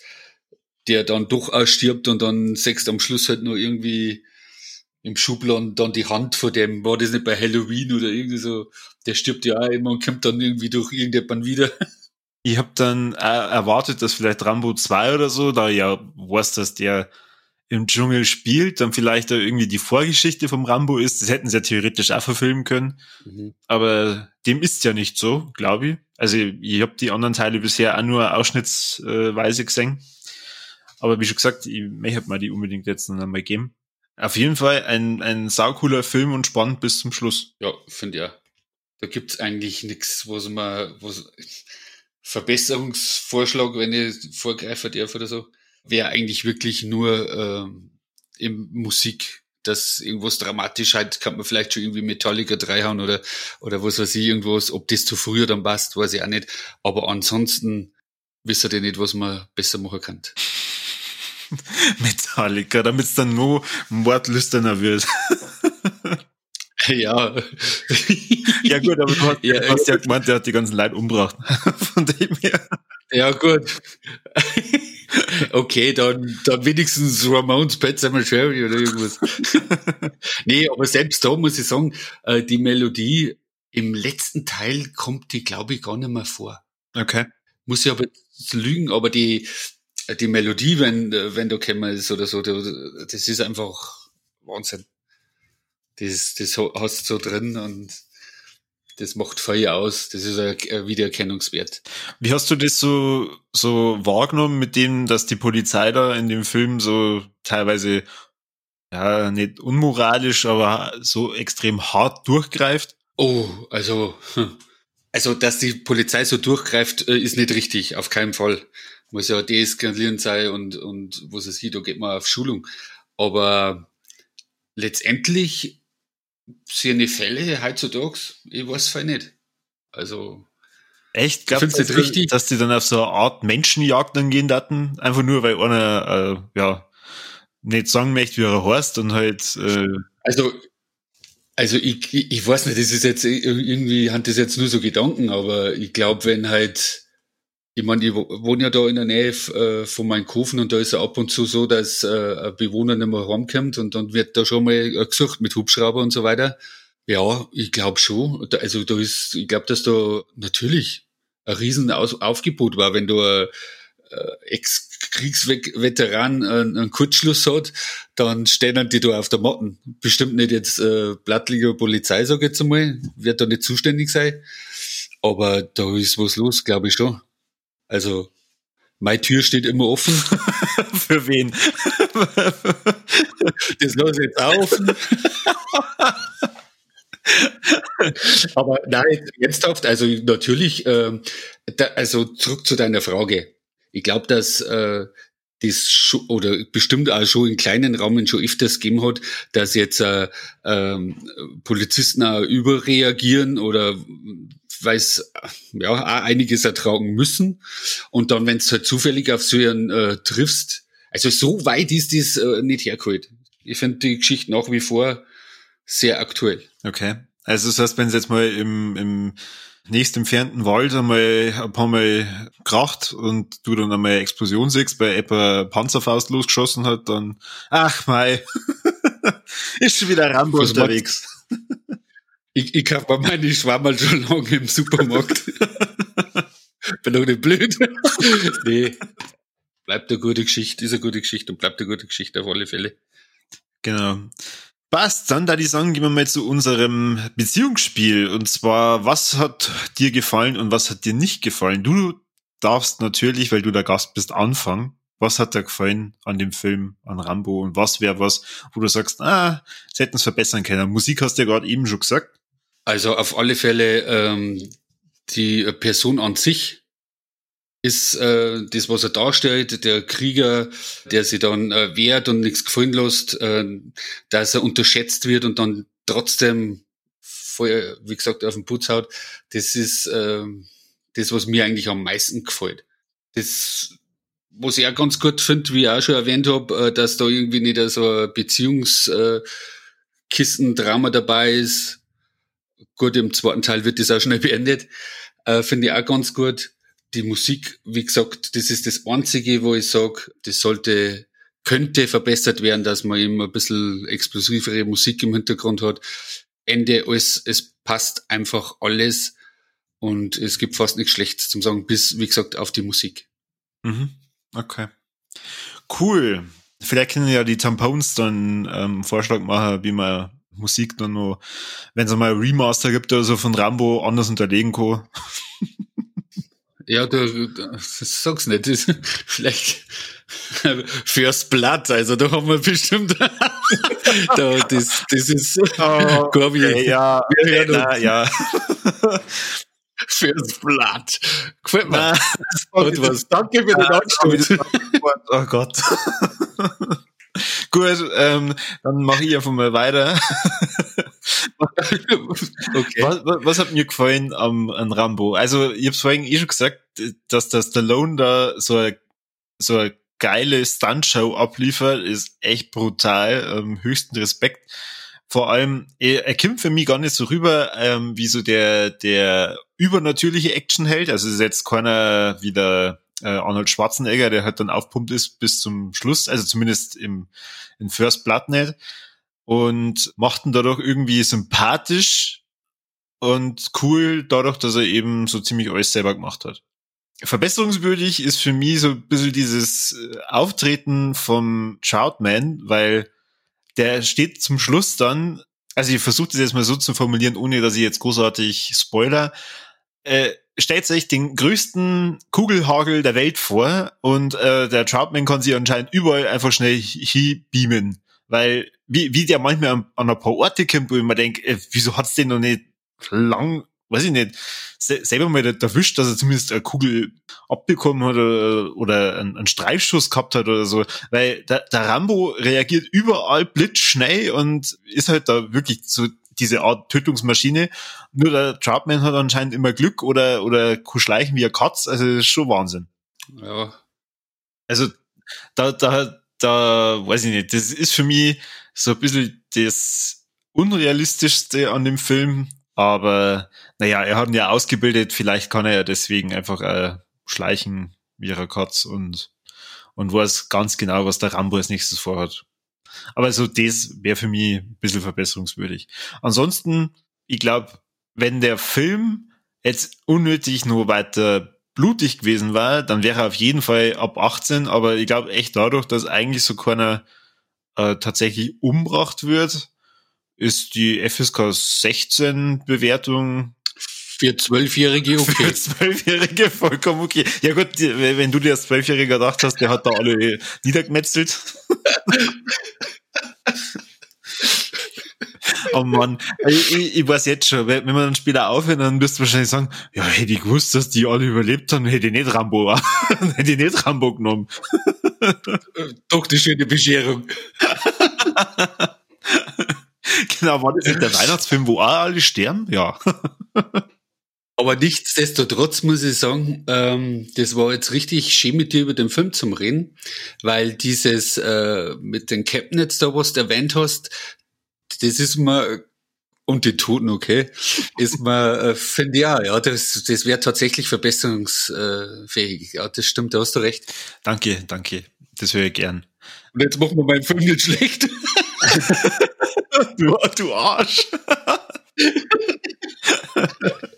der dann durchaus stirbt und dann sechst am Schluss halt nur irgendwie im Schubladen dann die Hand vor dem, war das nicht bei Halloween oder irgendwie so, der stirbt ja auch immer und kommt dann irgendwie durch irgendjemand wieder. Ich habe dann äh, erwartet, dass vielleicht Rambo 2 oder so, da ja weiß, dass der im Dschungel spielt, dann vielleicht da irgendwie die Vorgeschichte vom Rambo ist. Das hätten sie ja theoretisch auch verfilmen können. Mhm. Aber dem ist ja nicht so, glaube ich. Also ich habe die anderen Teile bisher auch nur ausschnittsweise gesehen. Aber wie schon gesagt, ich möchte mal die unbedingt jetzt noch einmal geben. Auf jeden Fall ein, ein saucooler Film und spannend bis zum Schluss. Ja, finde ja. Da gibt's eigentlich nichts, wo man, wo Verbesserungsvorschlag, wenn ich vorgreifen darf oder so, wäre eigentlich wirklich nur ähm, im Musik, dass irgendwas dramatisch halt, kann man vielleicht schon irgendwie Metallica dreihauen oder, oder was weiß ich, irgendwas, ob das zu früher dann passt, weiß ich auch nicht. Aber ansonsten wisst ihr nicht, was man besser machen kann. (laughs) Metallica, damit es dann nur mordlüsterner wird. (laughs) (laughs) Ja. (laughs) ja gut, aber du hast ja, du hast ja gemeint, der hat die ganzen Leute umgebracht. (laughs) Von dem her. Ja gut. Okay, dann, dann wenigstens Ramones Pet Cemetery oder irgendwas. nee, aber selbst da muss ich sagen, äh, die Melodie im letzten Teil kommt die, glaube ich, gar nicht mehr vor. Okay. Muss ich aber lügen, aber die, die Melodie, wenn, wenn du kämmer ist oder so, das ist einfach Wahnsinn. Das, das hast du so drin und das macht Feuer aus. Das ist ein Wiedererkennungswert. Wie hast du das so, so wahrgenommen mit dem, dass die Polizei da in dem Film so teilweise, ja, nicht unmoralisch, aber so extrem hart durchgreift? Oh, also, hm. also, dass die Polizei so durchgreift, äh, ist nicht richtig. Auf keinen Fall. Muss ja deeskalierend sein und, und, was es sieht, da geht man auf Schulung. Aber letztendlich seine Fälle heutzutage, ich weiß voll nicht. Also. Echt? Glaubst du, das richtig? dass die dann auf so eine Art Menschenjagd dann gehen daten? Einfach nur, weil einer, äh, ja, nicht sagen möchte, wie er heißt und halt, äh Also, also ich, ich, ich weiß nicht, das ist jetzt irgendwie, haben das jetzt nur so Gedanken, aber ich glaube, wenn halt Ich meine, ich wohne ja da in der Nähe äh, von meinem Kofen und da ist es ab und zu so, dass äh, ein Bewohner nicht mehr heimkommt und dann wird da schon mal äh, gesucht mit Hubschrauber und so weiter. Ja, ich glaube schon. Also da ist, ich glaube, dass da natürlich ein riesen Aufgebot war, wenn du ein Ex-Kriegsveteran einen Kurzschluss hat, dann stehen die da auf der Matten. Bestimmt nicht jetzt äh, Blattliga Polizei, sage ich jetzt einmal, wird da nicht zuständig sein. Aber da ist was los, glaube ich schon. Also, meine Tür steht immer offen. (laughs) Für wen? das lasse ich jetzt offen. (laughs) Aber nein, ernsthaft, also natürlich, äh, da, also zurück zu deiner Frage. Ich glaube, dass äh, das schon, oder bestimmt auch schon in kleinen Rahmen schon öfters gegeben hat, dass jetzt äh, äh, Polizisten auch überreagieren oder weiß ja auch einiges ertragen müssen. Und dann wenn es halt zufällig auf so einen äh, triffst also so weit ist das äh, nicht hergeholt. Ich finde die Geschichte nach wie vor sehr aktuell. Okay. Also das heißt wenn es jetzt mal im, im nächst entfernten Wald einmal ein paar Mal kracht und du dann einmal eine Explosion siehst, bei etwa Panzerfaust losgeschossen hat, dann ach mei, (laughs) ist schon wieder Rambo Was unterwegs. Ich, ich kaufe bei meine Schwammerl schon lange im Supermarkt. (laughs) Bin doch nicht blöd. nee. Bleibt eine gute Geschichte, ist eine gute Geschichte und bleibt eine gute Geschichte auf alle Fälle. Genau. Passt, dann da die sagen, gehen wir mal zu unserem Beziehungsspiel. Und zwar, was hat dir gefallen und was hat dir nicht gefallen? Du darfst natürlich, weil du der Gast bist, anfangen. Was hat dir gefallen an dem Film, an Rambo? Und was wäre was, wo du sagst, ah, sie hätten es verbessern können? Musik hast du ja gerade eben schon gesagt. Also auf alle Fälle ähm, die Person an sich ist äh, das, was er darstellt, der Krieger, der sich dann äh, wehrt und nichts gefallen lässt, äh, dass er unterschätzt wird und dann trotzdem voll, wie gesagt, auf den Putz haut, das ist äh, das, was mir eigentlich am meisten gefällt. Das, was ich auch ganz gut finde, wie ich auch schon erwähnt habe, äh, dass da irgendwie nicht so ein Beziehungskistendrama dabei ist, Gut, im zweiten Teil wird das auch schnell beendet. Äh, Finde ich auch ganz gut. Die Musik, wie gesagt, das ist das Einzige, wo ich sage, das sollte, könnte verbessert werden, dass man eben ein bisschen explosivere Musik im Hintergrund hat. Ende alles, es passt einfach alles und es gibt fast nichts Schlechtes zum Sagen, bis, wie gesagt, auf die Musik. Mhm. Okay. Cool. Vielleicht können ja die Tampons dann ähm, Vorschlag machen, wie man Musik dann noch, wenn es mal Remaster gibt oder so von Rambo anders unterlegen kann. Ja, du, du sag's nicht. Das, vielleicht fürs Blatt, also da haben wir bestimmt (laughs) da, das, das ist oh, okay, ja, wir na, ja. fürs Blatt. Gefällt mir. Und was. Danke für den Anstoß. Oh Gott. Gut, ähm, dann mache ich einfach mal weiter. (laughs) okay. Was, was, hat mir gefallen am, an Rambo? Also, ich habe vorhin eh schon gesagt, dass der Stallone da so eine, so eine geile Stuntshow abliefert, ist echt brutal. Ähm, höchsten Respekt. Vor allem, er, er kommt für mich gar nicht so rüber, ähm, wie so der, der übernatürliche Actionheld. Also, es ist jetzt keiner wie der äh, Arnold Schwarzenegger, der halt dann aufpumpt ist bis zum Schluss, also zumindest im in First Blood nicht und macht ihn dadurch irgendwie sympathisch und cool, dadurch, dass er eben so ziemlich alles selber gemacht hat. Verbesserungswürdig ist für mich so ein bisschen dieses äh, Auftreten vom Troutman, weil der steht zum Schluss dann, also ich versuche das jetzt mal so zu formulieren, ohne dass ich jetzt großartig spoiler, äh, stellt sich den größten Kugelhagel der Welt vor und äh, der Troutman kann sich anscheinend überall einfach schnell beamen, weil wie, wie der manchmal an, an ein paar Orte kommt, wo ich mir denke, äh, wieso hat's den noch nicht lang, weiß ich nicht, selber mal erwischt, dass er zumindest eine Kugel abbekommen hat oder, oder einen, einen Streifschuss gehabt hat oder so, weil der, der Rambo reagiert überall blitzschnell und ist halt da wirklich so diese Art Tötungsmaschine. Nur der Troutman hat anscheinend immer Glück oder, oder schleichen wie ein Katz. Also das ist schon Wahnsinn. Ja. Also da, da, da, weiß ich nicht, das ist für mich so ein bisschen das Unrealistischste an dem Film. Aber naja, er hat ihn ja ausgebildet, vielleicht kann er ja deswegen einfach ein schleichen wie ihrer Katz und, und weiß ganz genau, was der Rambo als nächstes vorhat. Aber so das wäre für mich ein bisschen verbesserungswürdig. Ansonsten, ich glaube, wenn der Film jetzt unnötig nur weiter blutig gewesen war, dann wäre er auf jeden Fall ab 18, aber ich glaube echt dadurch, dass eigentlich so keiner äh, tatsächlich umbracht wird, ist die FSK 16 Bewertung für Zwölfjährige (laughs) okay. Für Zwölfjährige vollkommen okay. Ja gut, wenn du dir als Zwölfjähriger gedacht hast, der hat da alle niedergemetzelt. Oh Mann, ich, ich, ich, weiß jetzt schon, wenn wir dann später aufhören, dann wirst du wahrscheinlich sagen, ja, hätte ich gewusst, dass die alle überlebt haben, hätte ich nicht Rambo, (laughs) hätte ich nicht Rambo genommen. Doch die schöne Bescherung. (laughs) genau, war das nicht der (laughs) Weihnachtsfilm, wo auch alle sterben? Ja. Aber nichtsdestotrotz muss ich sagen, ähm, das war jetzt richtig schön mit dir über den Film zum Reden, weil dieses äh, mit den Capnets da, was du erwähnt hast, das ist mir und die Toten, okay, ist mir, äh, finde ja, ja, das, das wäre tatsächlich verbesserungsfähig. Ja, das stimmt, da hast du recht. Danke, danke. Das höre ich gern. Und jetzt machen wir meinen Film nicht schlecht. (laughs) du, du Arsch. (laughs)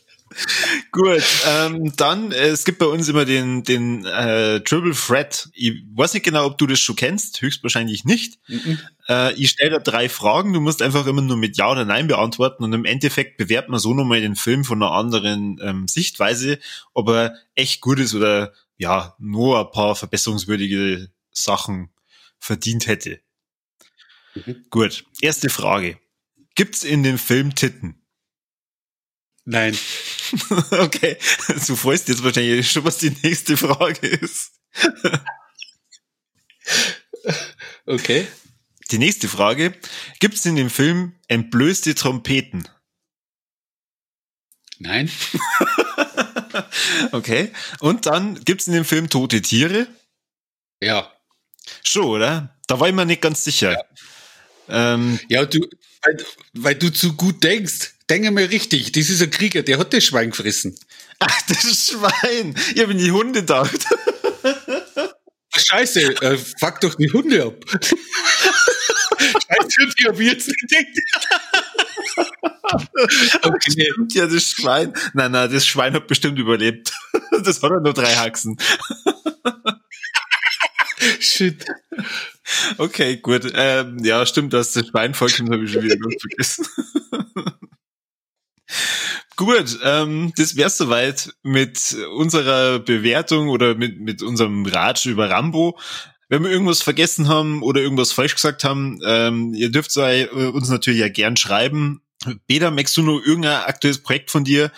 Gut, ähm, dann, äh, es gibt bei uns immer den, den äh, Triple Threat. Ich weiß nicht genau, ob du das schon kennst, höchstwahrscheinlich nicht. Mhm. Äh, ich stelle da drei Fragen, du musst einfach immer nur mit Ja oder Nein beantworten und im Endeffekt bewertet man so nochmal den Film von einer anderen ähm, Sichtweise, ob er echt gut ist oder ja, nur ein paar verbesserungswürdige Sachen verdient hätte. Mhm. Gut, erste Frage. Gibt's in dem Film Titten? Nein. (laughs) okay, du freust jetzt wahrscheinlich schon, was die nächste Frage ist. (laughs) okay. Die nächste Frage. Gibt es in dem Film entblößte Trompeten? Nein. (laughs) okay. Und dann gibt es in dem Film tote Tiere? Ja. Schon, oder? Da war ich mir nicht ganz sicher. Ja, ähm, ja du, weil, weil du zu gut denkst. Denke mal richtig, das ist ein Krieger, der hat das Schwein gefressen. Ach, das Schwein. Ich habe in die Hunde gedacht. Scheiße, äh, fuck doch die Hunde ab. Scheiße, die habe ich jetzt nicht gedacht. okay. Ja, das Schwein. Nein, nein, das Schwein hat bestimmt überlebt. Das hat ja nur drei Haxen. Shit. Okay, gut. Ähm, ja, stimmt, dass das Schwein vollkommen habe ich schon wieder ganz (laughs) vergessen. Gut, ähm, das wär's soweit mit unserer Bewertung oder mit, mit unserem Ratsch über Rambo. Wenn wir irgendwas vergessen haben oder irgendwas falsch gesagt haben, ähm, ihr dürft uns natürlich ja gern schreiben. Beda, möchtest du noch irgendein aktuelles Projekt von dir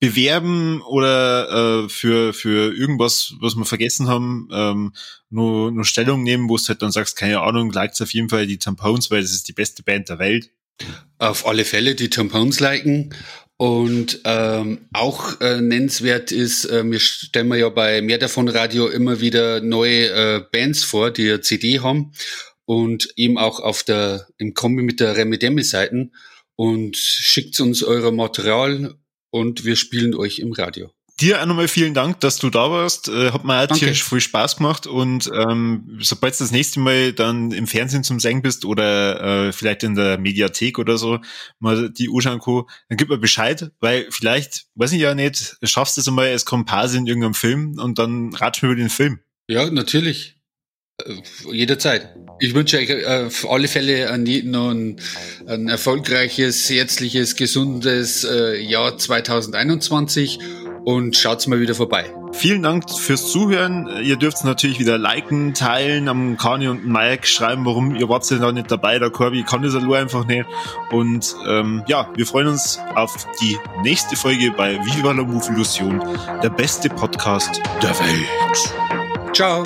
bewerben oder äh, für, für irgendwas, was wir vergessen haben, ähm, nur, nur Stellung nehmen, wo du halt dann sagst, keine Ahnung, liked auf jeden Fall die Tampons, weil das ist die beste Band der Welt. Auf alle Fälle die Tampons liken. Und ähm, auch äh, nennenswert ist, äh, wir stellen wir ja bei Mehr davon Radio immer wieder neue äh, Bands vor, die eine CD haben und eben auch auf der im Kombi mit der Remedemi Seiten und schickt uns euer Material und wir spielen euch im Radio. Dir auch nochmal vielen Dank, dass du da warst. Äh, hat mir auch tierisch viel Spaß gemacht und ähm, sobald du das nächste Mal dann im Fernsehen zum Singen bist oder äh, vielleicht in der Mediathek oder so mal die Ushanko, dann gib mir Bescheid, weil vielleicht, weiß ich ja nicht, schaffst du es einmal als Komparse in irgendeinem Film und dann ratsch mir über den Film. Ja, natürlich. Äh, jederzeit. Ich wünsche euch äh, auf alle Fälle an jeden ein, ein erfolgreiches, herzliches, gesundes Jahr 2021 und schaut's mal wieder vorbei. Vielen Dank fürs Zuhören. Ihr dürft natürlich wieder liken, teilen, am Kani und Mike schreiben, warum ihr wart da nicht dabei. Der Corby kann das nur einfach nicht. Und ähm, ja, wir freuen uns auf die nächste Folge bei Viva la Move Illusion, der beste Podcast der Welt. Ciao.